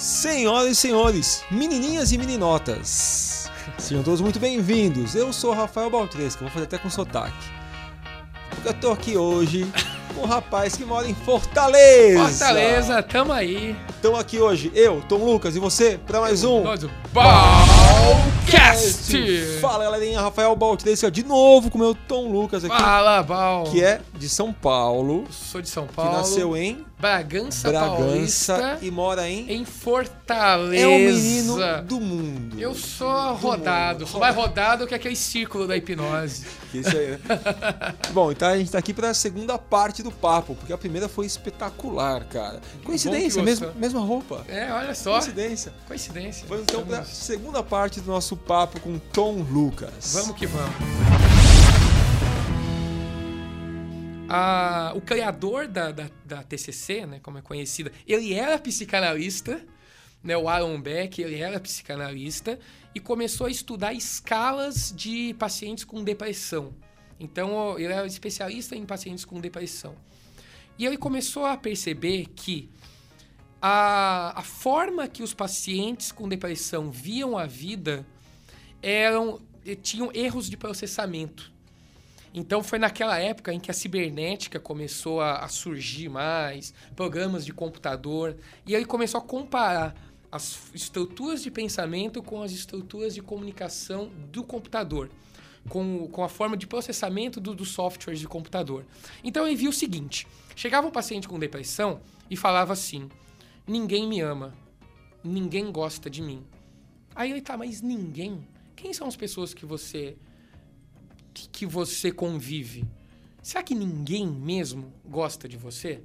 Senhoras e senhores, menininhas e meninotas, sejam todos muito bem-vindos. Eu sou o Rafael Baltresca, vou fazer até com sotaque. Porque eu tô aqui hoje com um rapaz que mora em Fortaleza. Fortaleza, tamo aí. Estão aqui hoje, eu, Tom Lucas, e você, para mais um. Nós, Fala galerinha, Rafael Baltresca de novo com o meu Tom Lucas aqui, Fala, Bal. que é de São Paulo, Sou de São que Paulo. nasceu em Bragança, Bragança Paulista. e mora em. Em Fortaleza. É o menino do mundo. Eu sou rodado, sou mais rodado que aquele círculo da hipnose. Isso aí, né? Bom, então a gente tá aqui pra segunda parte do papo, porque a primeira foi espetacular, cara. Coincidência, que mesmo, mesma roupa. É, olha só. Coincidência. Coincidência. Vamos então pra Estamos- segunda parte do nosso papo com Tom Lucas. Vamos que vamos. Ah, o criador da, da, da TCC, né, como é conhecida, ele era psicanalista, né, o Aaron Beck, ele era psicanalista e começou a estudar escalas de pacientes com depressão. Então, ele era especialista em pacientes com depressão. E ele começou a perceber que a, a forma que os pacientes com depressão viam a vida eram tinham erros de processamento. Então foi naquela época em que a cibernética começou a, a surgir mais, programas de computador, e ele começou a comparar as estruturas de pensamento com as estruturas de comunicação do computador, com, com a forma de processamento do- dos softwares de computador. Então ele viu o seguinte: chegava um paciente com depressão e falava assim: ninguém me ama, ninguém gosta de mim. Aí ele tá, mas ninguém? Quem são as pessoas que você que, que você convive? Será que ninguém mesmo gosta de você?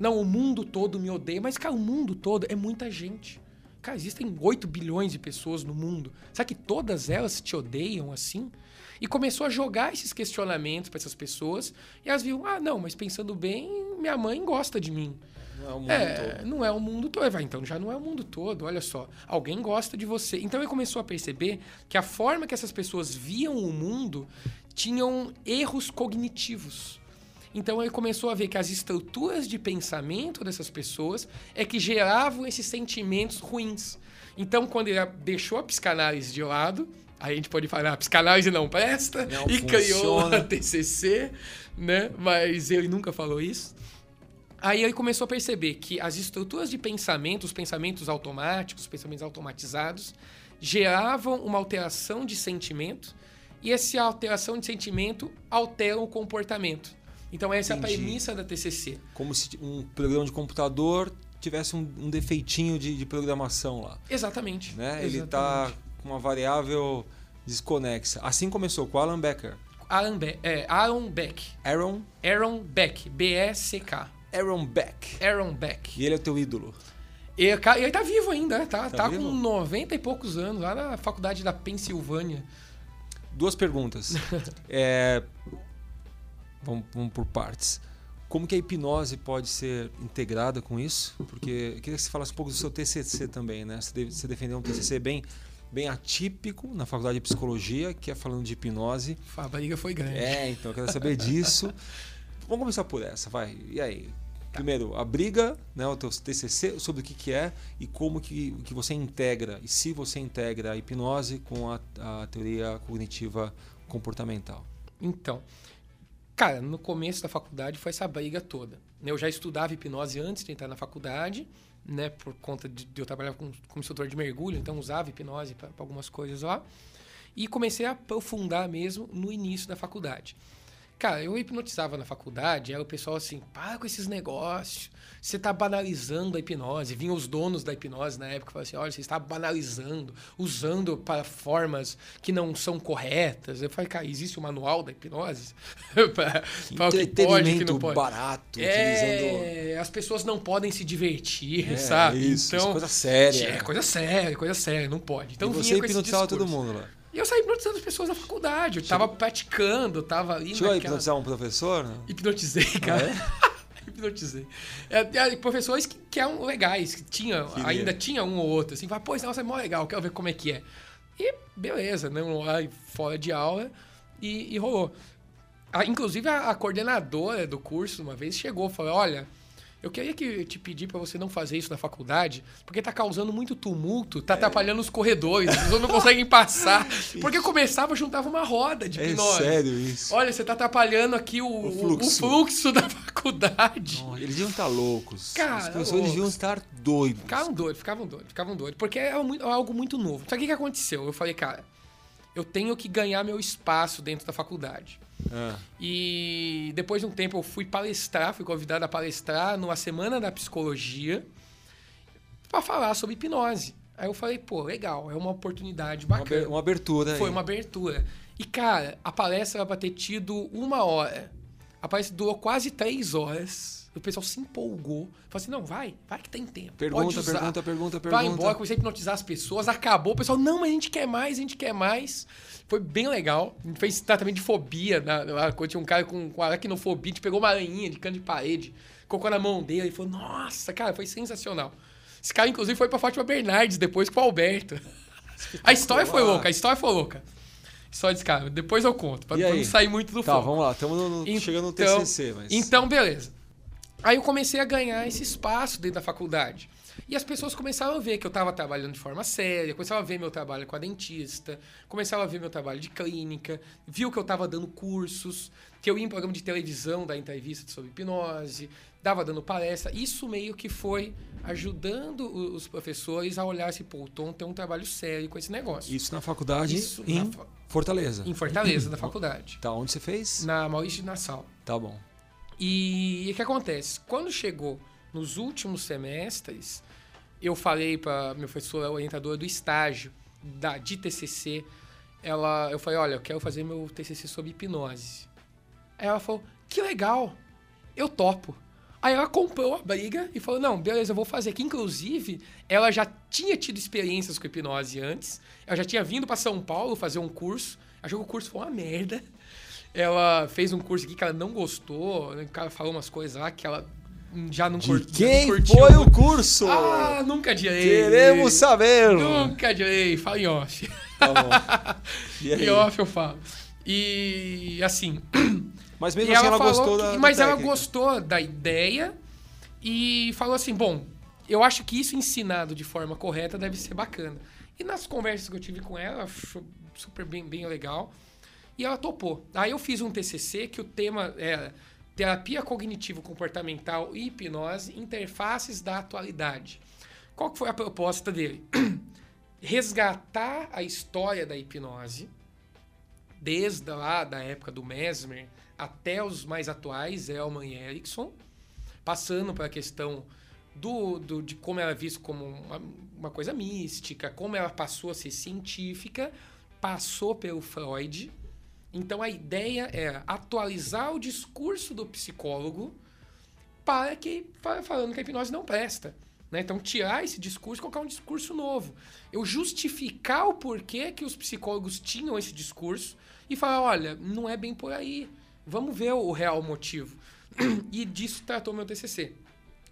Não, o mundo todo me odeia, mas cara, o mundo todo é muita gente. Cara, existem 8 bilhões de pessoas no mundo. Será que todas elas te odeiam assim? E começou a jogar esses questionamentos para essas pessoas e elas viram: "Ah, não, mas pensando bem, minha mãe gosta de mim". Não é o mundo É, todo. não é o mundo todo. Vai, então já não é o mundo todo, olha só. Alguém gosta de você. Então ele começou a perceber que a forma que essas pessoas viam o mundo tinham erros cognitivos. Então ele começou a ver que as estruturas de pensamento dessas pessoas é que geravam esses sentimentos ruins. Então quando ele deixou a psicanálise de lado, aí a gente pode falar, a psicanálise não presta, Não e criou funciona. a TCC, né? Mas ele nunca falou isso. Aí ele começou a perceber que as estruturas de pensamento, os pensamentos automáticos, os pensamentos automatizados, geravam uma alteração de sentimento e essa alteração de sentimento altera o comportamento. Então essa Entendi. é a premissa da TCC. Como se um programa de computador tivesse um, um defeitinho de, de programação lá. Exatamente. Né? Ele tá Exatamente. com uma variável desconexa. Assim começou com o Alan Becker. Aaron, Be é, Aaron Beck. Aaron, Aaron Beck. B-E-C-K. Aaron Beck. Aaron Beck. E ele é teu ídolo. E ele tá vivo ainda, tá, Tá tá, com 90 e poucos anos, lá na faculdade da Pensilvânia. Duas perguntas. É, Vamos, vamos por partes. Como que a hipnose pode ser integrada com isso? Porque eu queria que você falasse um pouco do seu TCC também, né? Você defendeu um TCC bem, bem atípico na faculdade de psicologia, que é falando de hipnose. A briga foi grande. É, então eu quero saber disso. Vamos começar por essa, vai. E aí? Primeiro, a briga, né, o teu TCC, sobre o que, que é e como que, que você integra, e se você integra a hipnose com a, a teoria cognitiva comportamental. Então, cara, no começo da faculdade foi essa briga toda. né? Eu já estudava hipnose antes de entrar na faculdade, né? Por conta de, de eu trabalhar como, como instrutor de mergulho, então usava hipnose para algumas coisas lá. E comecei a aprofundar mesmo no início da faculdade. Cara, eu hipnotizava na faculdade, aí o pessoal assim, para com esses negócios, você tá banalizando a hipnose. Vinham os donos da hipnose na época e falavam assim, olha, você está banalizando, usando para formas que não são corretas. Eu falei, cara, existe o manual da hipnose? para o que pode, que Entretenimento não pode. barato, utilizando... É, as pessoas não podem se divertir, É, sabe? Isso, então, isso, coisa séria. É, coisa séria, coisa séria, não pode. Então e vinha você hipnotizava todo mundo lá. E eu saí hipnotizando as pessoas na faculdade. Eu tava praticando, tava ali Chegou a naquela... hipnotizar um professor? Não? Hipnotizei, cara. Hipnotizei. É, é, professores que, que eram legais, que tinha, ainda tinha um ou outro, assim, fala, pô, esse negócio é mó legal, quero ver como é que é. E beleza, né? Lá fora de aula e, e rolou. A- inclusive, a, a coordenadora do curso, uma vez, chegou e falou: olha, Eu queria que te pedir para você não fazer isso na faculdade, porque tá causando muito tumulto, tá atrapalhando os corredores, as pessoas não conseguem passar. Porque começava, juntava uma roda de É hipnose. sério isso? Olha, você tá atrapalhando aqui o, O o fluxo. fluxo. da faculdade. Não, eles deviam estar loucos. Cara, Os professores loucos. deviam estar doidos. Ficavam doidos, ficavam doidos, ficavam doidos. Porque é é algo muito novo. Só que o que aconteceu? Eu falei, cara, eu tenho que ganhar meu espaço dentro da faculdade. Ah, E depois de um tempo eu fui palestrar, fui convidado a palestrar numa semana da psicologia para falar sobre hipnose. Aí eu falei, pô, legal, é uma oportunidade bacana. uma abertura. Foi aí. uma abertura. E, cara, a palestra era pra ter tido uma hora. A palestra durou quase três horas. O pessoal se empolgou. Falou assim, não, vai, vai que tem tempo. pode Pergunta, usar. pergunta, pergunta, pergunta. Vai embora, comecei a hipnotizar as pessoas, acabou, o pessoal, não, mas a gente quer mais, a gente quer mais. Foi bem legal. A gente fez tratamento de fobia. Na, na, tinha um cara com, com aracnofobia, a gente pegou uma aranha de cano de parede, colocou na mão dele e falou, nossa, cara, foi sensacional. Esse cara, inclusive, foi pra Fátima Bernardes depois com o Alberto. A história foi louca, a história foi louca. História desse cara, depois eu conto, pra E aí? não sair muito do Tá, foco. vamos lá. Estamos chegando no TCC, mas... Então, beleza. Aí eu comecei a ganhar esse espaço dentro da faculdade. E as pessoas começaram a ver que eu estava trabalhando de forma séria, começaram a ver meu trabalho com a dentista, começaram a ver meu trabalho de clínica, viu que eu estava dando cursos, que eu ia em programa de televisão dar entrevista sobre hipnose, dava dando palestra. Isso meio que foi ajudando os professores a olhar assim, pô, o Tom tem um trabalho sério com esse negócio. Isso na faculdade Isso em na fa- Fortaleza. Em Fortaleza, da faculdade. Tá, onde você fez? Na Maurício de Nassau. Tá bom. E o que acontece? Quando chegou nos últimos semestres, eu falei para minha professora orientadora do estágio da de TCC, ela, eu falei, olha, eu quero fazer meu TCC sobre hipnose. Aí ela falou, que legal, eu topo. Aí ela comprou a briga e falou, não, beleza, eu vou fazer. Que inclusive, ela já tinha tido experiências com hipnose antes, ela já tinha vindo para São Paulo fazer um curso, achou que o curso foi uma merda. Ela fez um curso aqui que ela não gostou, né? o cara falou umas coisas lá que ela já não, cur- já não quem curtiu foi o curso? Ah, nunca direi. Queremos saber. Nunca direi. Fala em off. Tá bom. E aí? Em off eu falo. E assim. Mas mesmo assim ela, ela, gostou que- da da Mas ela técnica. gostou da ideia e falou assim: bom, eu acho que isso ensinado de forma correta deve ser bacana. E nas conversas que eu tive com ela, ela super bem, bem legal. E ela topou. Aí eu fiz um TCC que o tema era Terapia Cognitivo-Comportamental e Hipnose, Interfaces da Atualidade. Qual que foi a proposta dele? Resgatar a história da hipnose, desde lá da época do Mesmer até os mais atuais, Elman e Erickson, passando para a questão do, do- de como ela é vista como uma, uma coisa mística, como ela passou a ser científica, passou pelo Freud. Então a ideia é atualizar o discurso do psicólogo para que falando que a hipnose não presta. Né? Então, tirar esse discurso e colocar um discurso novo. Eu justificar o porquê que os psicólogos tinham esse discurso e falar: olha, não é bem por aí. Vamos ver o real motivo. E disso tratou meu TCC.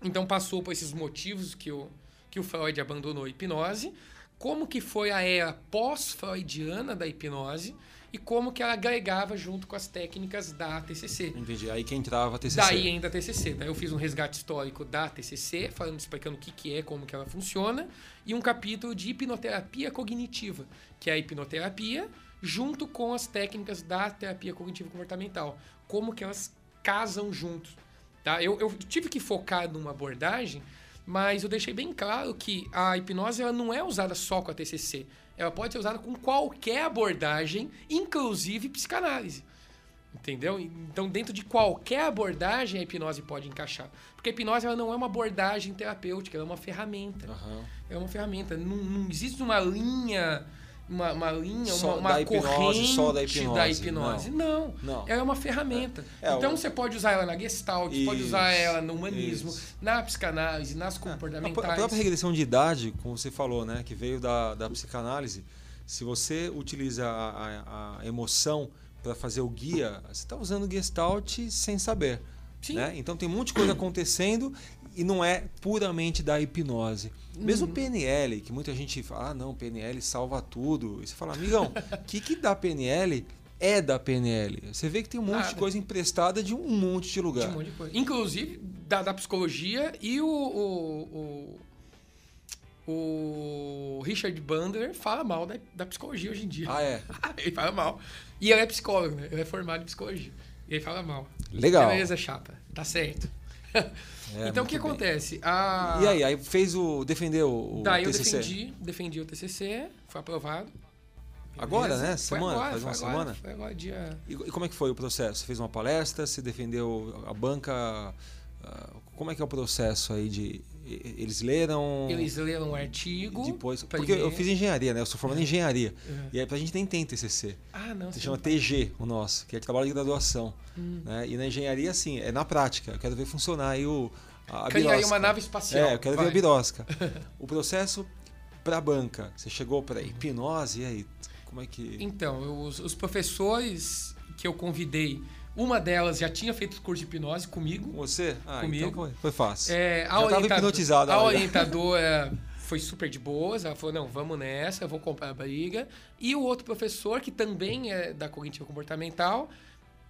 Então, passou por esses motivos que o, que o Freud abandonou a hipnose, como que foi a era pós-freudiana da hipnose e como que ela agregava junto com as técnicas da TCC. Entendi. Aí que entrava a TCC. Daí entra a TCC. Daí eu fiz um resgate histórico da TCC, falando, explicando o que, que é, como que ela funciona, e um capítulo de hipnoterapia cognitiva, que é a hipnoterapia junto com as técnicas da terapia cognitivo-comportamental. Como que elas casam juntos. Tá? Eu, eu tive que focar numa abordagem, mas eu deixei bem claro que a hipnose ela não é usada só com a TCC. Ela pode ser usada com qualquer abordagem, inclusive psicanálise. Entendeu? Então, dentro de qualquer abordagem, a hipnose pode encaixar. Porque a hipnose ela não é uma abordagem terapêutica, ela é uma ferramenta. Aham. É uma ferramenta. Não, não existe uma linha, uma, uma linha, Só uma, uma hipnose, corrente só da da hipnose. hipnose. Não. Não. Ela é uma ferramenta. É, então o- você pode usar ela na gestalt, pode usar Isso, ela no humanismo, isso. na psicanálise, nas A, comportamentais. a própria regressão de idade, como você falou, né, que veio da, da psicanálise, se você utiliza a, a- a emoção para fazer o guia, você está usando Gestalt sem saber. Sim. Né? Então tem um monte de coisa acontecendo e não é puramente da hipnose. Mesmo Uhum. o PNL, que muita gente fala, ah, não, PNL salva tudo. E você fala, amigão, o que, que dá PNL é da PNL. Você vê que tem um monte de coisa emprestada de um monte de lugar. De um monte de coisa. Inclusive, da, da psicologia e o, o, o, o Richard Bandler fala mal da, da psicologia hoje em dia. Ah, é? ele fala mal. E ele é psicólogo, né? Ele é formado em psicologia. E ele fala mal. Legal. Beleza, chapa. Tá certo. É, então o que bem. acontece? A... E aí, aí fez o. defendeu o Daí eu TCC? defendi, defendi o TCC, foi aprovado. Agora, Beleza? né? Semana? agora, Faz uma foi agora, semana? Foi agora, dia... E, e como é que foi o processo? Você fez uma palestra, você defendeu a banca. ah, como é que é o processo aí de. Eles leram. Eles leram um artigo. Depois, porque primeiro. eu fiz engenharia, né? Eu sou formado em engenharia. Uhum. E aí pra gente nem tem TCC. Ah, não. Se chama não- TG, o nosso, que é trabalho de graduação. Hum. Né? E na engenharia, assim, é na prática. Eu quero ver funcionar aí o, a, a aí uma nave espacial. É, eu quero ver vai. a birosca. o processo pra banca. Você chegou pra hipnose, e aí? Como é que. Então, os professores que eu convidei, uma delas já tinha feito o curso de hipnose comigo. Com você? Ah, Comigo. então foi, foi fácil. É, a hipnotizado A orientadora foi super de boas. Ela falou: não, vamos nessa, eu vou comprar a briga. E o outro professor, que também é da cognitiva comportamental,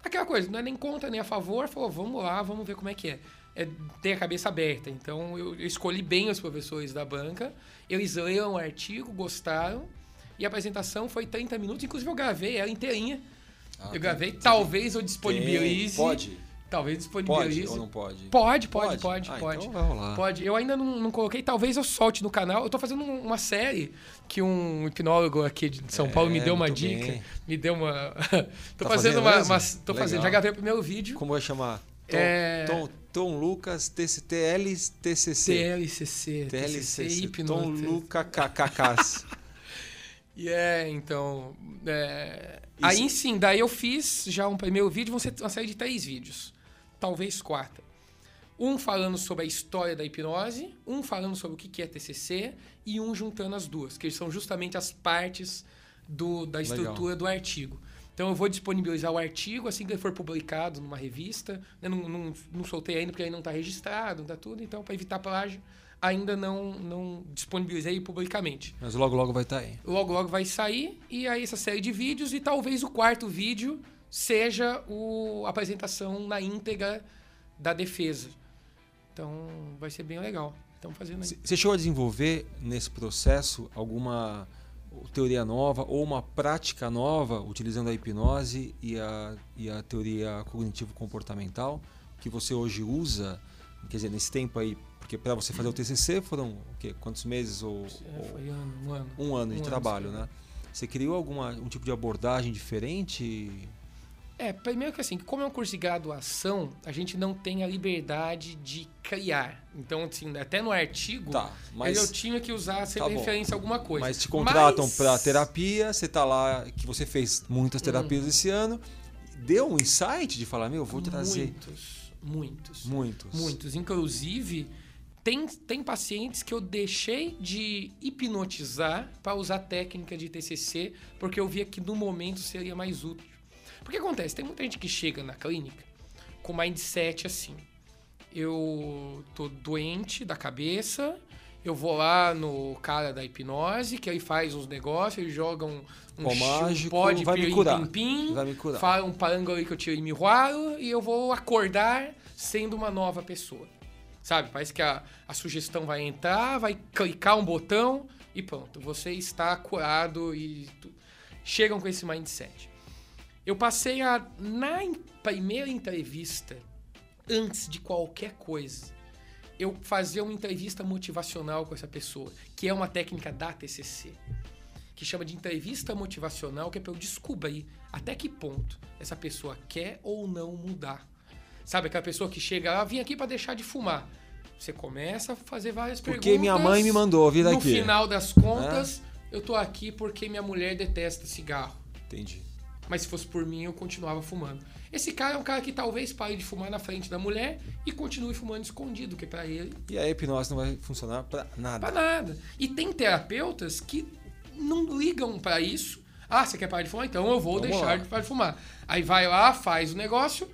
aquela coisa, não é nem contra nem a favor, falou: vamos lá, vamos ver como é que é. É ter a cabeça aberta. Então eu, eu escolhi bem os professores da banca. Eles leram o artigo, gostaram. E a apresentação foi 30 minutos. Inclusive eu gravei ela inteirinha. Ah, eu tem- gravei. tem- Talvez eu tem- disponibilize. Pode? Talvez disponibilize. Pode ou não pode? Pode, pode, pode, Ah, pode. Então vai rolar. Pode. Eu ainda não, não coloquei, talvez eu solte no canal. Eu tô fazendo um- uma série que um hipnólogo aqui de São É, Paulo me deu uma dica. bem. Me deu uma. tô Tá fazendo fazendo uma. uma- tô fazendo. Já gravei o primeiro vídeo. Como vai chamar? Tom, É- Tom, Tom Lucas TCTL TCC. TLCC, TLCC. e Tom hipnose. Luca KKKs. E é, então. é. Aí sim, daí eu fiz já um primeiro vídeo, vão ser uma série de três vídeos. Talvez quatro. Um falando sobre a história da hipnose, um falando sobre o que é TCC e um juntando as duas, que são justamente as partes do, da Legal. estrutura do artigo. Então eu vou disponibilizar o artigo assim que ele for publicado numa revista. Eu não, não, não soltei ainda porque ainda não está registrado, não tá tudo. Então, para evitar plágio, ainda não, não disponibilizei publicamente. Mas logo, logo vai estar aí. Logo, logo vai sair. E aí essa série de vídeos. E talvez o quarto vídeo seja o, a apresentação na íntegra da defesa. Então vai ser bem legal. Estamos fazendo aí. Você chegou a desenvolver nesse processo alguma teoria nova ou uma prática nova utilizando a hipnose e a, e a teoria cognitivo-comportamental que você hoje usa? Quer dizer, nesse tempo aí, porque para você fazer o TCC foram o quê? quantos meses ou, É, ou- foi ano, um ano. um ano de Um ano, trabalho, sim. né? Você criou alguma um tipo de abordagem diferente? É, primeiro que assim, como é um curso de graduação, a gente não tem a liberdade de criar. Então, assim, até no artigo, Tá, mas eu tinha que usar sempre Tá referência a alguma coisa. Mas te contratam Mas- para terapia, você tá lá, que você fez muitas Hum. terapias esse ano, deu um insight de falar, meu, vou trazer Muitos, muitos. muitos. Muitos. Inclusive, tem, tem pacientes que eu deixei de hipnotizar para usar técnica de TCC, porque eu via que no momento seria mais útil. Porque acontece, tem muita gente que chega na clínica com mindset assim. Eu tô doente da cabeça, eu vou lá no cara da hipnose, que aí faz uns negócios, ele joga um, um, um mágico, vai me curar. pim, pim, Vai me curar. fala um parango ali que eu tirei mihuaro e eu vou acordar sendo uma nova pessoa. Sabe? Parece que a, a sugestão vai entrar, vai clicar um botão e pronto. Você está curado e tu- chegam com esse mindset. Eu passei a, na primeira entrevista, antes de qualquer coisa, eu fazer uma entrevista motivacional com essa pessoa, que é uma técnica da TCC, que chama de entrevista motivacional, que é para eu descobrir até que ponto essa pessoa quer ou não mudar. Sabe aquela pessoa que chega lá, vim aqui para deixar de fumar. Você começa a fazer várias Porque perguntas. minha mãe me mandou vir No aqui. final das contas, eu tô aqui porque minha mulher detesta cigarro. Entendi. Mas se fosse por mim, eu continuava fumando. Esse cara é um cara que talvez pare de fumar na frente da mulher e continue fumando escondido, que pra ele E a hipnose não vai funcionar pra nada. pra nada. E tem terapeutas que não ligam pra isso. Ah, você quer parar de fumar? Então eu vou Vamos deixar lá. de parar de fumar. Aí vai lá, faz o negócio,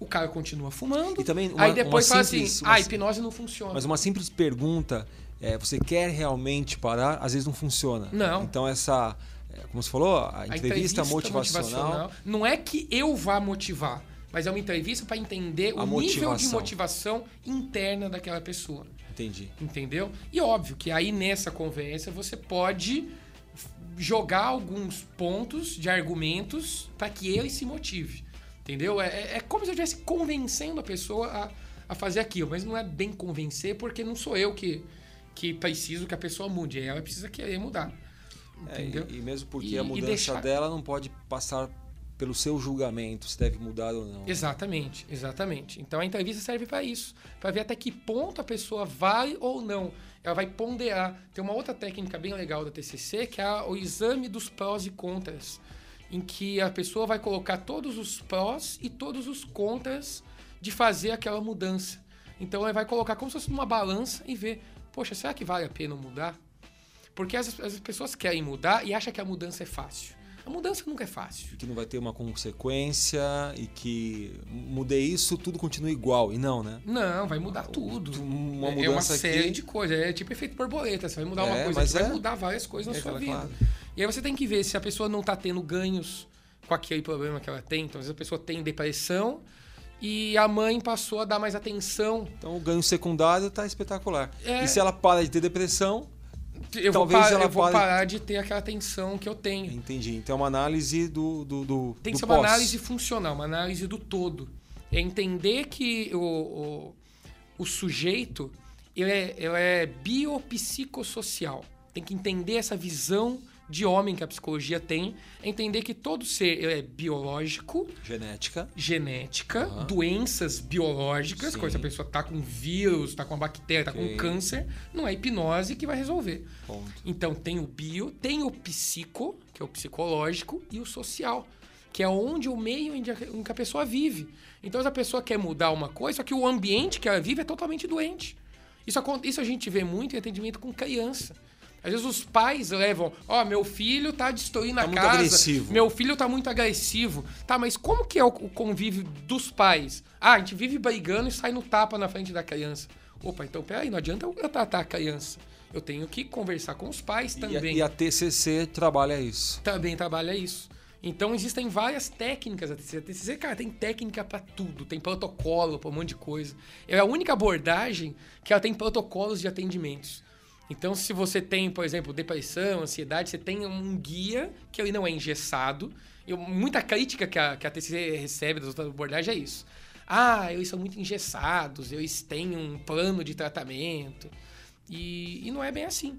o cara continua fumando. E também uma- aí depois fala simples- assim: ah, a hipnose não funciona. Mas uma simples pergunta, é, você quer realmente parar? Às vezes não funciona. Não. Então essa, é, como você falou, a A entrevista, motivacional, Não é que eu vá motivar. mas é uma entrevista para entender o nível de motivação. interna daquela pessoa. Entendi. Entendeu? E óbvio que aí nessa conversa você pode jogar alguns pontos de argumentos para que ele se motive. Entendeu? É, é- é como se eu estivesse convencendo a pessoa a, a fazer aquilo, mas não é bem convencer porque não sou eu que, que preciso que a pessoa mude, ela precisa querer mudar. É, Entendeu? e, e mesmo porque E- a mudança deixar- dela não pode passar pelo seu julgamento se deve mudar ou não. Exatamente, exatamente. Então a entrevista serve para isso, para ver até que ponto a pessoa vale ou não. Ela vai ponderar. Tem uma outra técnica bem legal da TCC que é o exame dos prós e contras, em que a pessoa vai colocar todos os prós e todos os contras de fazer aquela mudança. Então ela vai colocar como se fosse numa balança e ver, poxa, será que vale a pena mudar? Porque as, as pessoas querem mudar e acham que a mudança é fácil. A mudança nunca é fácil. Que não vai ter uma consequência e que mudei isso, tudo continua igual. E não, né? Não, vai mudar tudo. Uma é uma mudança série aqui- de coisas. É tipo efeito borboleta. Você vai mudar uma É, coisa, mas você vai é. mudar várias coisas na É, sua vida. claro. E aí você tem que ver se a pessoa não tá tendo ganhos com aquele problema que ela tem. Então, às vezes a pessoa tem depressão e a mãe passou a dar mais atenção. Então o ganho secundário está espetacular. É. E se ela para de ter depressão, Eu vou, Talvez pa- ela eu vou pare- parar de ter aquela atenção que eu tenho. entendi. Então é uma análise do, do, do Tem do que ser uma pós. análise funcional, uma análise do todo. É entender que o, o, o sujeito ele é, ele é biopsicossocial. Tem que entender essa visão de homem que a psicologia tem. É entender que todo ser é biológico, Genética. genética, Aham. doenças biológicas, Sim. coisa a pessoa tá com vírus, tá com uma bactéria, tá Ok. com câncer, não é hipnose que vai resolver. Ponto. Então tem o bio, tem o psico, que é o psicológico, e o social, que é onde o meio em que a- pessoa vive. Então, se a pessoa quer mudar uma coisa, só que o ambiente que ela vive é totalmente doente. Isso, isso a gente vê muito em atendimento com criança. Às vezes os pais levam, ó, meu filho tá destruindo Tá a casa, agressivo. meu filho tá muito agressivo. Tá, mas como que é o, convívio dos pais? Ah, a gente vive brigando e sai no tapa na frente da criança. Opa, então peraí, não adianta eu tratar a criança. Eu tenho que conversar com os pais E a, também e a TCC trabalha isso. também trabalha isso. Então existem várias técnicas da TCC. A TCC, cara, tem técnica pra tudo, tem protocolo pra um monte de coisa. É a única abordagem que ela tem protocolos de atendimentos. Então, se você tem, por exemplo, depressão, ansiedade, você tem um guia que ele não é engessado. E muita crítica que a, que a TCC recebe das outras abordagens é isso. Ah, eles são muito engessados, eles têm um plano de tratamento. E, e não é bem assim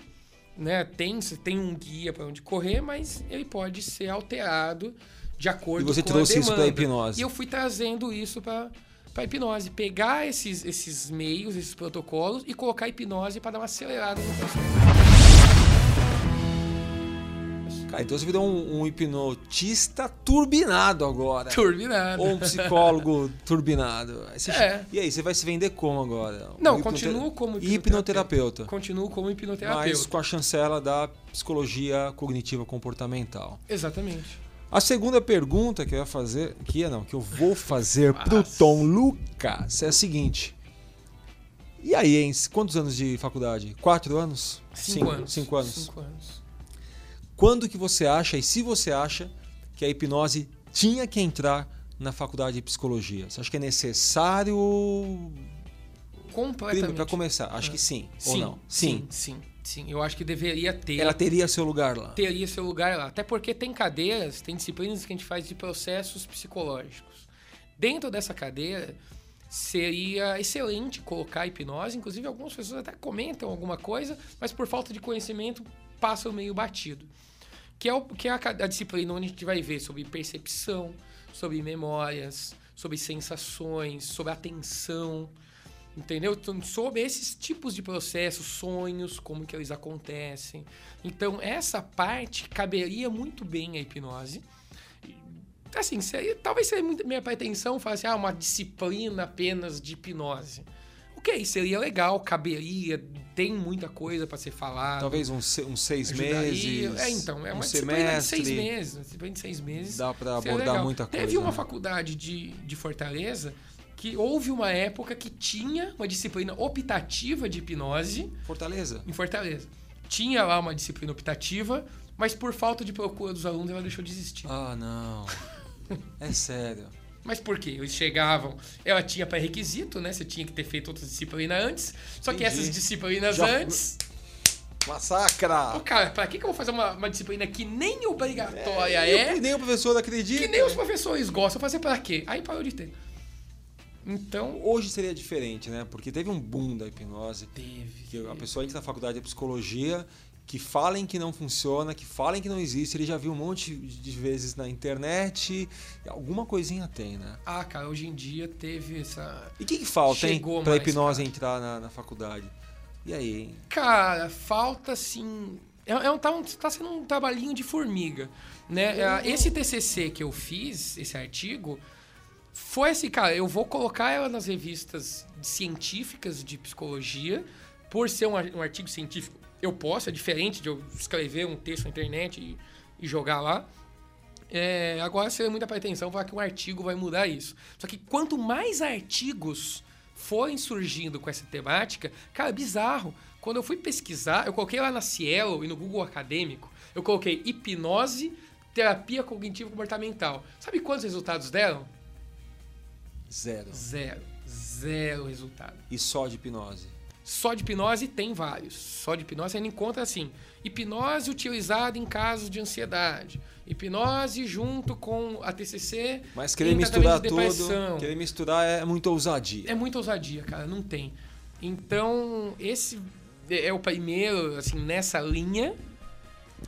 né, tem, você tem um guia para onde correr, mas ele pode ser alterado de acordo E você com trouxe a isso demanda. pra hipnose. E eu fui trazendo isso para para hipnose, pegar esses, esses meios, esses protocolos e colocar a hipnose para dar uma acelerada no processo. Cara, então você virou um, um hipnotista turbinado agora. Turbinado. Ou um psicólogo turbinado. Você- É. E aí, você vai se vender como agora? Não, Um continuo como hipnoterapeuta. Continuo como Mas hipnoterapeuta. com a chancela da psicologia cognitiva comportamental. Exatamente. A segunda pergunta que eu ia fazer, que ia não, que eu vou fazer pro. Tom Lucas é a seguinte. E aí, hein? Quantos anos de faculdade? Quatro anos? Cinco, anos. Cinco anos. Cinco anos. Quando que você acha, e se você acha, que a hipnose tinha que entrar na faculdade de psicologia? Você acha que é necessário Completamente. para começar? Acho que sim, ou Sim, não? sim, sim, sim. Eu acho que deveria ter. Ela teria seu lugar lá. teria seu lugar lá. Até porque tem cadeiras, tem disciplinas que a gente faz de processos psicológicos. Dentro dessa cadeira, seria excelente colocar hipnose. Inclusive, algumas pessoas até comentam alguma coisa, mas por falta de conhecimento passam meio batido. Que é, o, que é a, a disciplina onde a gente vai ver sobre percepção, sobre memórias, sobre sensações, sobre atenção. Entendeu? Então, sobre esses tipos de processos, sonhos, como que eles acontecem. Então, essa parte caberia muito bem à hipnose. Assim, seria, talvez seria muito minha pretensão falar assim, ah, uma disciplina apenas de hipnose. Ok, seria legal, caberia, tem muita coisa para ser falado. Talvez uns, uns seis ajudaria. meses. É, então, é um uma disciplina de seis semestre. meses. Disciplina de seis meses. Dá para abordar legal. muita coisa. Teve uma né? faculdade de, de Fortaleza que houve uma época que tinha uma disciplina optativa de hipnose Fortaleza. em Fortaleza. Tinha lá uma disciplina optativa, mas por falta de procura dos alunos ela deixou de existir. Ah, não. É sério. Mas por quê? Eles chegavam, ela tinha pré-requisito, né? Você tinha que ter feito outras disciplinas antes. Só que Entendi. essas disciplinas Já- antes. Massacra! Pô, cara, pra que, que eu vou fazer uma, uma disciplina que nem obrigatória E é? nem o professor acredita. Que nem os professores gostam, fazer pra quê? Aí parou de ter. Então, Hoje seria diferente, né? Porque teve um boom da hipnose. teve. Que a pessoa entra na faculdade de psicologia, que falem que não funciona, que falem que não existe. Ele já viu um monte de vezes na internet. Alguma coisinha tem, né? Ah, cara, hoje em dia teve essa. E o que, que falta, hein? Chegou Pra mais, hipnose cara. entrar na, na faculdade. E aí, hein? Cara, falta assim. É, é um, tá, um- tá sendo um trabalhinho de formiga. Né? É, Esse TCC que eu fiz, esse artigo, foi assim, cara, eu vou colocar ela nas revistas científicas de psicologia, por ser um, um artigo científico. Eu posso, é diferente de eu escrever um texto na internet e, e jogar lá. É, agora seria muita pretensão falar que um artigo vai mudar isso. Só que quanto mais artigos forem surgindo com essa temática, cara, é bizarro. Quando eu fui pesquisar, eu coloquei lá na Cielo e no Google Acadêmico, eu coloquei hipnose, terapia cognitivo comportamental. Sabe quantos resultados deram? Zero. Zero. Zero resultado. E só de hipnose. Só de hipnose tem vários. Só de hipnose ainda encontra assim: hipnose utilizada em casos de ansiedade. Hipnose junto com a TCC. Mas querer misturar de tudo, querer misturar é muita ousadia. É muita ousadia, cara, não tem. Então, esse é o primeiro, assim, nessa linha.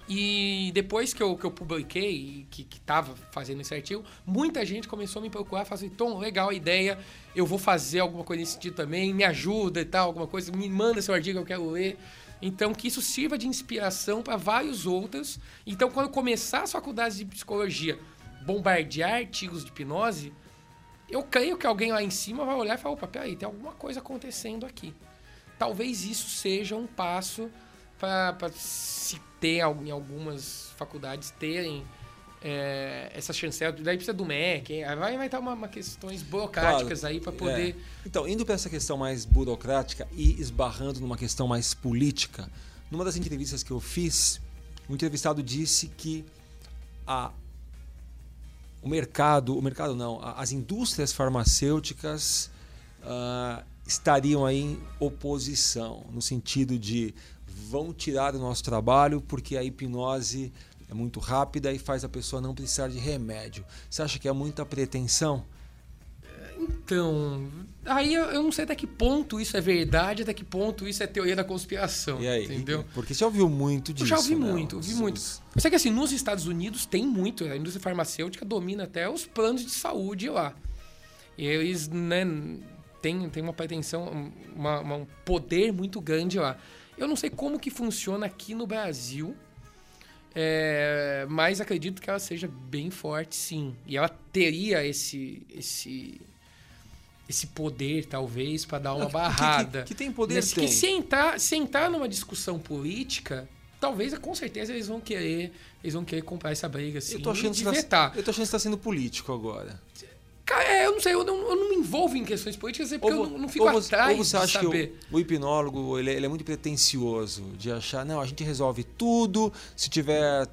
E depois que eu, que eu publiquei, que, que tava fazendo esse artigo, muita gente começou a me procurar, falar assim, Tom, legal a ideia, eu vou fazer alguma coisa nesse sentido também, me ajuda e tal, alguma coisa, me manda seu artigo, eu quero ler. Então, que isso sirva de inspiração para vários outros. Então, quando começar as faculdades de psicologia, bombardear artigos de hipnose, eu creio que alguém lá em cima vai olhar e falar, opa, peraí, tem alguma coisa acontecendo aqui. Talvez isso seja um passo para se ter em algumas faculdades terem é, essa chancela. Daí precisa do MEC, vai vai estar uma, uma questões burocráticas aí para poder. É. Então, indo para essa questão mais burocrática e esbarrando numa questão mais política, numa das entrevistas que eu fiz, o entrevistado disse que a, o mercado, o mercado não, as indústrias farmacêuticas ah, estariam aí em oposição, no sentido de vão tirar o nosso trabalho porque a hipnose é muito rápida e faz a pessoa não precisar de remédio. Você acha que é muita pretensão? Então, aí eu, não sei até que ponto isso é verdade, até que ponto isso é teoria da conspiração. E aí? Entendeu? Porque você já ouviu muito disso. Eu já ouvi né? muito, ouvi Os- muito. sei que assim, nos Estados Unidos tem muito, a indústria farmacêutica domina até os planos de saúde lá. E eles, né, têm tem uma pretensão, uma- uma- um poder muito grande lá. Eu não sei como que funciona aqui no Brasil, é, mas acredito que ela seja bem forte, sim. E ela teria esse, esse, esse poder, talvez, para dar uma Que- que- barrada. Que, que tem poder, Nesse- tem. Que se entrar, se entrar numa discussão política, talvez, com certeza, eles vão querer, eles vão querer comprar essa briga, assim, eu tô achando e vetar. tá, eu tô achando que você tá sendo político agora. Cara, é, eu não sei, eu não, eu não me envolvo em questões políticas, é porque eu vo- não, não fico ou você, atrás ou você de acha que saber. o, o hipnólogo ele é, ele é muito pretencioso de achar, não, a gente resolve tudo, se tiver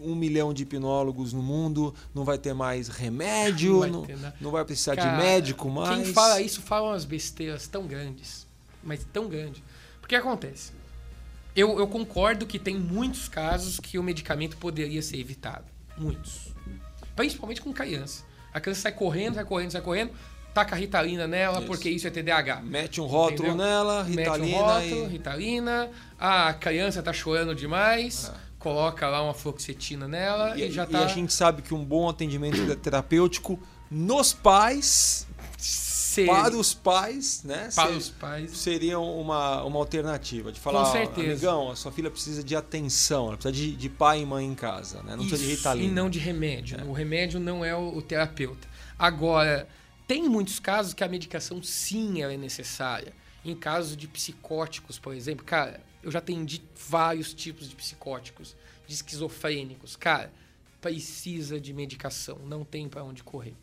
um milhão de hipnólogos no mundo, não vai ter mais remédio, Não vai não, não vai precisar Cara, de médico mais. Quem fala isso fala umas besteiras tão grandes, mas tão grandes. Porque acontece? Eu, eu concordo que tem muitos casos que o medicamento poderia ser evitado. Muitos. Principalmente com criança. A criança sai correndo, sai correndo, sai correndo, taca a ritalina nela Isso. porque isso é TDAH. Mete um rótulo Entendeu? nela, Mete ritalina um rótulo, e... Ritalina, a criança tá chorando demais, Ah. coloca lá uma fluoxetina nela e, E, já e tá... a gente sabe que um bom atendimento terapêutico nos pais, para os pais, né? para ser- os pais. seria uma, uma alternativa. De falar, Com certeza. amigão, a sua filha precisa de atenção, ela precisa de, de pai e mãe em casa, né? Não precisa de Isso, ritalina. E não de remédio. O remédio não é o, o terapeuta. Agora, tem muitos casos que a medicação sim ela é necessária. Em casos de psicóticos, por exemplo, cara, eu já atendi vários tipos de psicóticos, de esquizofrênicos. Cara, precisa de medicação, não tem para onde correr.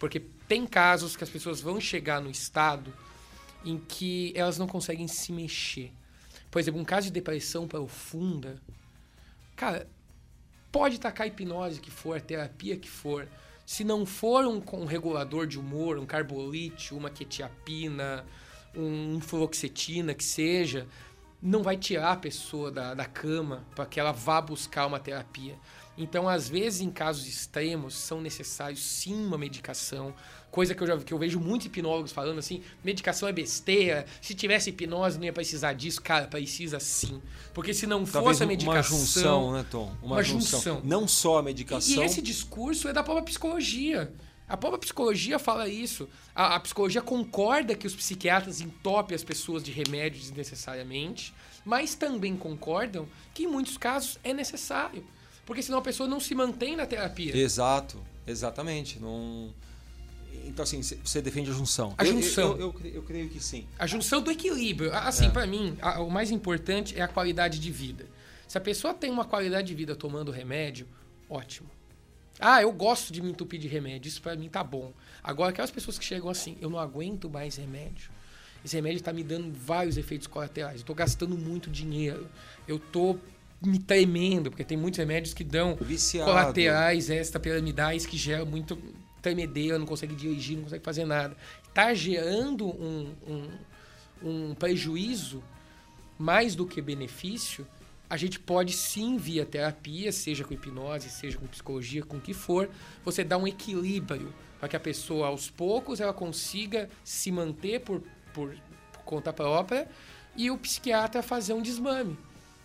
Porque tem casos que as pessoas vão chegar no estado em que elas não conseguem se mexer. Por exemplo, um caso de depressão profunda, cara, pode tacar a hipnose que for, a terapia que for. Se não for um, um regulador de humor, um carbolítio, uma quetiapina, um fluoxetina, que seja, não vai tirar a pessoa da, da cama para que ela vá buscar uma terapia. Então, às vezes, em casos extremos, são necessários sim uma medicação. Coisa que eu, já, que eu vejo muitos hipnólogos falando assim: medicação é besteira, se tivesse hipnose não ia precisar disso. Cara, precisa sim. Porque se não Talvez fosse a medicação. Uma junção, né, Tom? Uma, uma junção. junção. Não só a medicação. E, e esse discurso é da própria psicologia. A própria psicologia fala isso. A, a, psicologia concorda que os psiquiatras entopem as pessoas de remédios desnecessariamente, mas também concordam que em muitos casos é necessário. Porque senão a pessoa não se mantém na terapia. Exato, exatamente. Não... Então, assim, você defende a junção. A junção. Eu, eu, eu, eu creio que sim. A junção do equilíbrio. Assim, é. para mim, a, o mais importante é a qualidade de vida. Se a pessoa tem uma qualidade de vida tomando remédio, ótimo. Ah, eu gosto de me entupir de remédio, isso para mim tá bom. Agora, aquelas pessoas que chegam assim, eu não aguento mais remédio. Esse remédio está me dando vários efeitos colaterais. Eu estou gastando muito dinheiro. Eu estou me tremendo, porque tem muitos remédios que dão Viciado. colaterais extrapiramidais que geram muito tremedeira, não consegue dirigir, não consegue fazer nada. Está gerando um, um, um prejuízo mais do que benefício a gente pode sim, via terapia, seja com hipnose, seja com psicologia, com o que for, você dá um equilíbrio para que a pessoa, aos poucos, ela consiga se manter por, por, por conta própria e o psiquiatra fazer um desmame.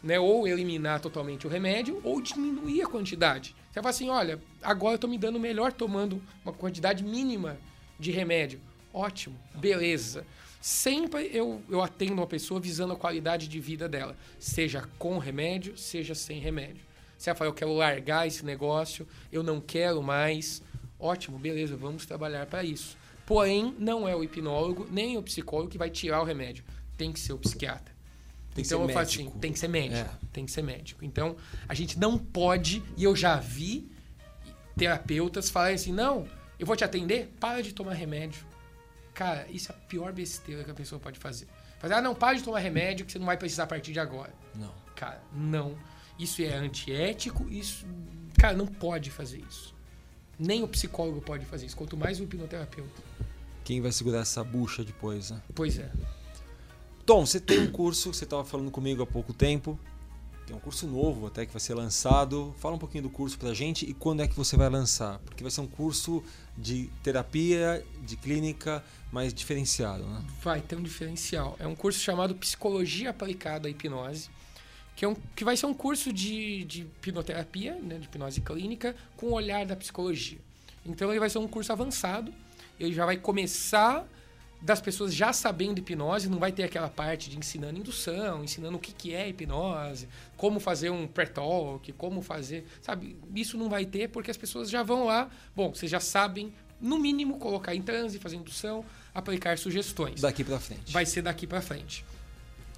Né? Ou eliminar totalmente o remédio ou diminuir a quantidade. Você fala assim, olha, agora eu estou me dando melhor tomando uma quantidade mínima de remédio. Ótimo, beleza sempre eu, eu atendo uma pessoa visando a qualidade de vida dela, seja com remédio, seja sem remédio. Ela fala, eu quero largar esse negócio, eu não quero mais, ótimo, beleza, vamos trabalhar para isso. Porém, não é o hipnólogo nem o psicólogo que vai tirar o remédio, tem que ser o psiquiatra. Tem então eu faço assim, tem que ser médico, é. tem que ser médico. Então a gente não pode, e eu já vi terapeutas falarem assim, não, eu vou te atender, para de tomar remédio Cara, isso é a pior besteira que a pessoa pode fazer. Fazer, ah, não, pare de tomar remédio que você não vai precisar a partir de agora. Não. Cara, não. Isso é antiético, isso. Cara, não pode fazer isso. Nem o psicólogo pode fazer isso, quanto mais o hipnoterapeuta. Quem vai segurar essa bucha depois, né? Pois é. Tom, você tem um curso, você estava falando comigo há pouco tempo, tem um curso novo até que vai ser lançado. Fala um pouquinho do curso pra gente e quando é que você vai lançar? Porque vai ser um curso de terapia, de clínica, mais diferenciado, né? Vai ter um diferencial. É um curso chamado Psicologia Aplicada à Hipnose, que, é um, que vai ser um curso de, de hipnoterapia, né, de hipnose clínica, com o olhar da psicologia. Então ele vai ser um curso avançado, ele já vai começar das pessoas já sabendo hipnose, não vai ter aquela parte de ensinando indução, ensinando o que, que é hipnose, como fazer um pré-talk, como fazer, sabe? Isso não vai ter porque as pessoas já vão lá, bom, vocês já sabem, no mínimo, colocar em transe, fazer indução, aplicar sugestões. Daqui para frente. Vai ser daqui para frente.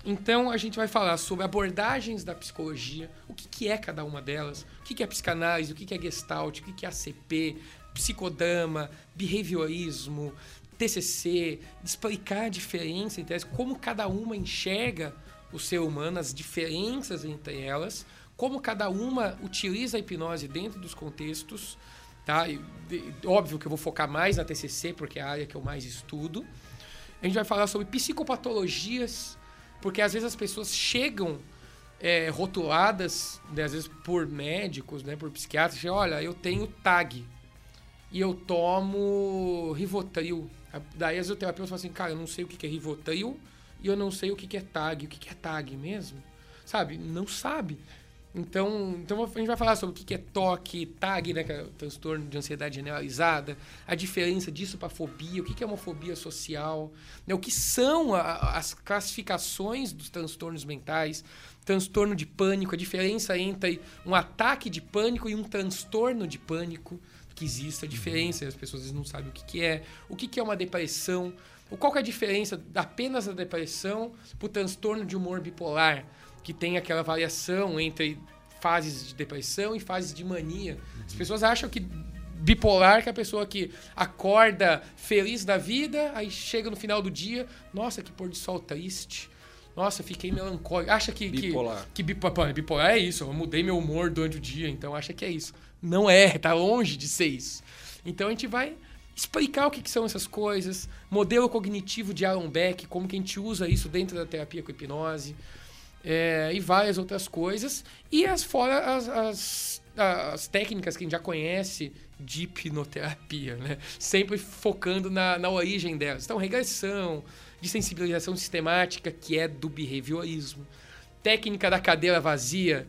Então a gente vai falar sobre abordagens da psicologia, o que, que é cada uma delas, o que, que é psicanálise, o que, que é gestalt, o que, que é ACP, psicodrama, behaviorismo, TCC, explicar a diferença entre elas, como cada uma enxerga o ser humano, as diferenças entre elas, como cada uma utiliza a hipnose dentro dos contextos. Tá? E, óbvio que eu vou focar mais na TCC, porque é a área que eu mais estudo. A gente vai falar sobre psicopatologias, porque às vezes as pessoas chegam é, rotuladas, né, às vezes por médicos, né, por psiquiatras, olha, eu tenho TAG e eu tomo Rivotril. Daí as terapeutas falam assim, cara, eu não sei o que é Rivotril e eu não sei o que é TAG. O que é TAG mesmo? Sabe? Não sabe. Então, então a gente vai falar sobre o que é toque, TAG, né, que é transtorno de ansiedade generalizada, a diferença disso para fobia, o que é uma fobia social, né, o que são a, as classificações dos transtornos mentais, transtorno de pânico, a diferença entre um ataque de pânico e um transtorno de pânico que existe a diferença, as pessoas não sabem o que, que é, o que, que é uma depressão, qual que é a diferença apenas da depressão para o transtorno de humor bipolar, que tem aquela variação entre fases de depressão e fases de mania. As uhum. pessoas acham que bipolar que é a pessoa que acorda feliz da vida, aí chega no final do dia, nossa, que pôr de sol triste. Nossa, fiquei melancólico. Acha que bipolar. que, que bipolar, bipolar é isso, eu mudei meu humor durante o dia, então acha que é isso. Não é, tá longe de ser isso. Então a gente vai explicar o que, que são essas coisas, modelo cognitivo de Aaron Beck, como que a gente usa isso dentro da terapia com hipnose, é, e várias outras coisas. E as fora as, as, as técnicas que a gente já conhece de hipnoterapia, né? Sempre focando na, na origem delas. Então, regressão, de sensibilização sistemática, que é do behaviorismo. Técnica da cadeira vazia,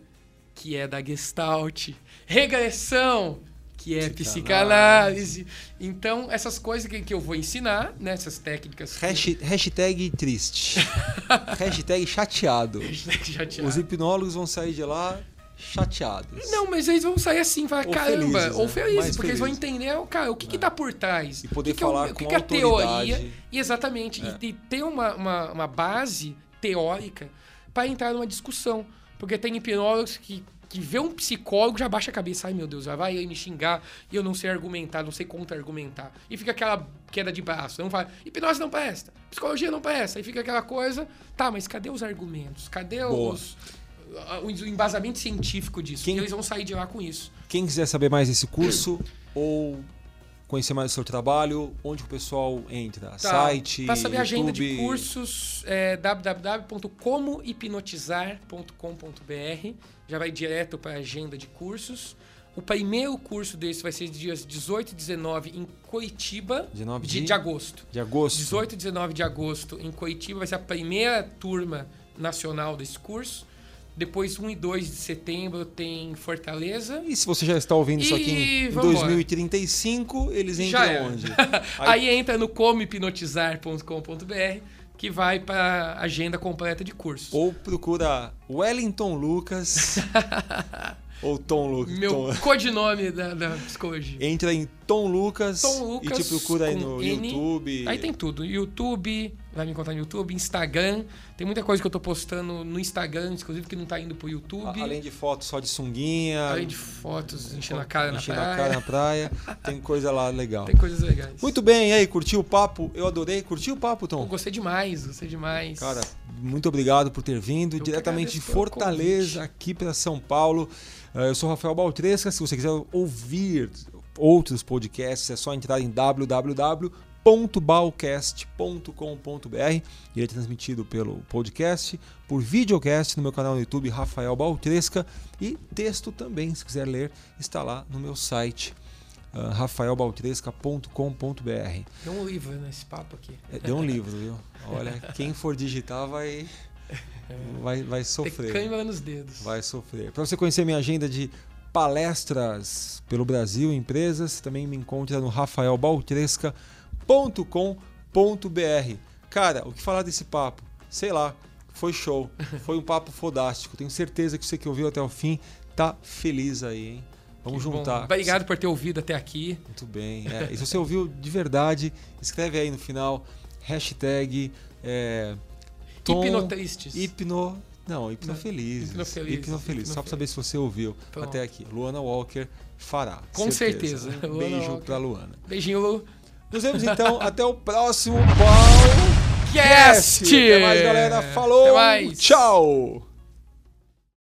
que é da Gestalt. Regressão, que é psicanálise. Então, essas coisas que, que eu vou ensinar, né? Essas técnicas. Hashtag, hashtag triste. hashtag chateado. Hashtag chateado. Os hipnólogos vão sair de lá chateados. Não, mas eles vão sair assim, falar, Ou caramba, felizes, ou né? felizes, Mais porque eles vão felizes. entender, cara, o que, que tá por trás. E poder o que que é o- falar o que com é a teoria. E exatamente. É. E, e ter uma, uma, uma base teórica para entrar numa discussão. Porque tem hipnólogos que, que vê um psicólogo já baixa a cabeça. Ai, meu Deus, já vai me xingar e eu não sei argumentar, não sei contra-argumentar. E fica aquela queda de braço. Não fala, hipnose não presta, psicologia não presta. Aí fica aquela coisa, tá, mas cadê os argumentos? Cadê Boa. os, o embasamento científico disso? Quem- E eles vão sair de lá com isso. Quem quiser saber mais desse curso ou conhecer mais do seu trabalho, onde o pessoal entra? Tá. Site, Para saber a agenda de cursos, é www.comohipnotizar.com.br. Já vai direto para a agenda de cursos. O primeiro curso desse vai ser dias 18 e 19 em Curitiba, 19 de, de, de agosto. de agosto. 18 e 19 de agosto em Curitiba vai ser a primeira turma nacional desse curso. Depois, 1 e 2 de setembro tem Fortaleza. E se você já está ouvindo isso E aqui em vambora. 2035, eles Já entram era. onde? Aí, entra no comohipnotizar.com.br que vai para a agenda completa de cursos. Ou procura Wellington Lucas ou Tom Lucas. Meu Tom- codinome da, da psicologia. Entra em Tom Lucas, Tom Lucas e te procura aí no N. YouTube. Aí tem tudo. YouTube, vai me encontrar no YouTube, Instagram. Tem muita coisa que eu tô postando no Instagram, inclusive, que não tá indo pro YouTube. A- Além de fotos só de sunguinha, Além de fotos enchendo a cara na enchendo praia. a cara na praia, tem coisa lá legal. Tem coisas legais. Muito bem, e aí, curtiu o papo? Eu adorei. Curtiu o papo, Eu Tom? gostei demais, gostei demais. Cara, muito obrigado por ter vindo Eu diretamente de Fortaleza, aqui para São Paulo. Eh, Eu sou Rafael Baltresca. Se você quiser ouvir outros podcasts, é só entrar em www.balcast.com.br. Ele é transmitido pelo podcast, por videocast no meu canal no YouTube, Rafael Baltresca. E texto também, se quiser ler, está lá no meu site, ah, rafaelbaltresca.com.br. Tem um livro nesse papo aqui. É, Deu um livro, viu? Olha, quem for digitar vai, vai, vai Tem sofrer. câimbra nos dedos. Vai sofrer. Para você conhecer minha agenda de palestras pelo Brasil, empresas, também me encontra no rafaelbaltresca.com.br. Cara, o que falar desse papo? Sei lá, foi show. Foi um papo fodástico. Tenho certeza que você que ouviu até o fim tá feliz aí, hein? Vamos Que bom. juntar. Obrigado por ter ouvido até aqui. Muito bem. É, e se você ouviu de verdade, escreve aí no final hashtag é, Tom Hipnotristes. Hipno. Não, hipnofeliz. Hipnofeliz, Hipnofeliz. Só pra hipnofeliz. saber se você ouviu Pronto. até aqui. Luana Walker fará. Com certeza. Um Luana beijo pra Luana. Beijinho, Lu. Nos vemos então. até o próximo podcast. Cast! Até mais, galera. Falou. Até mais. Tchau.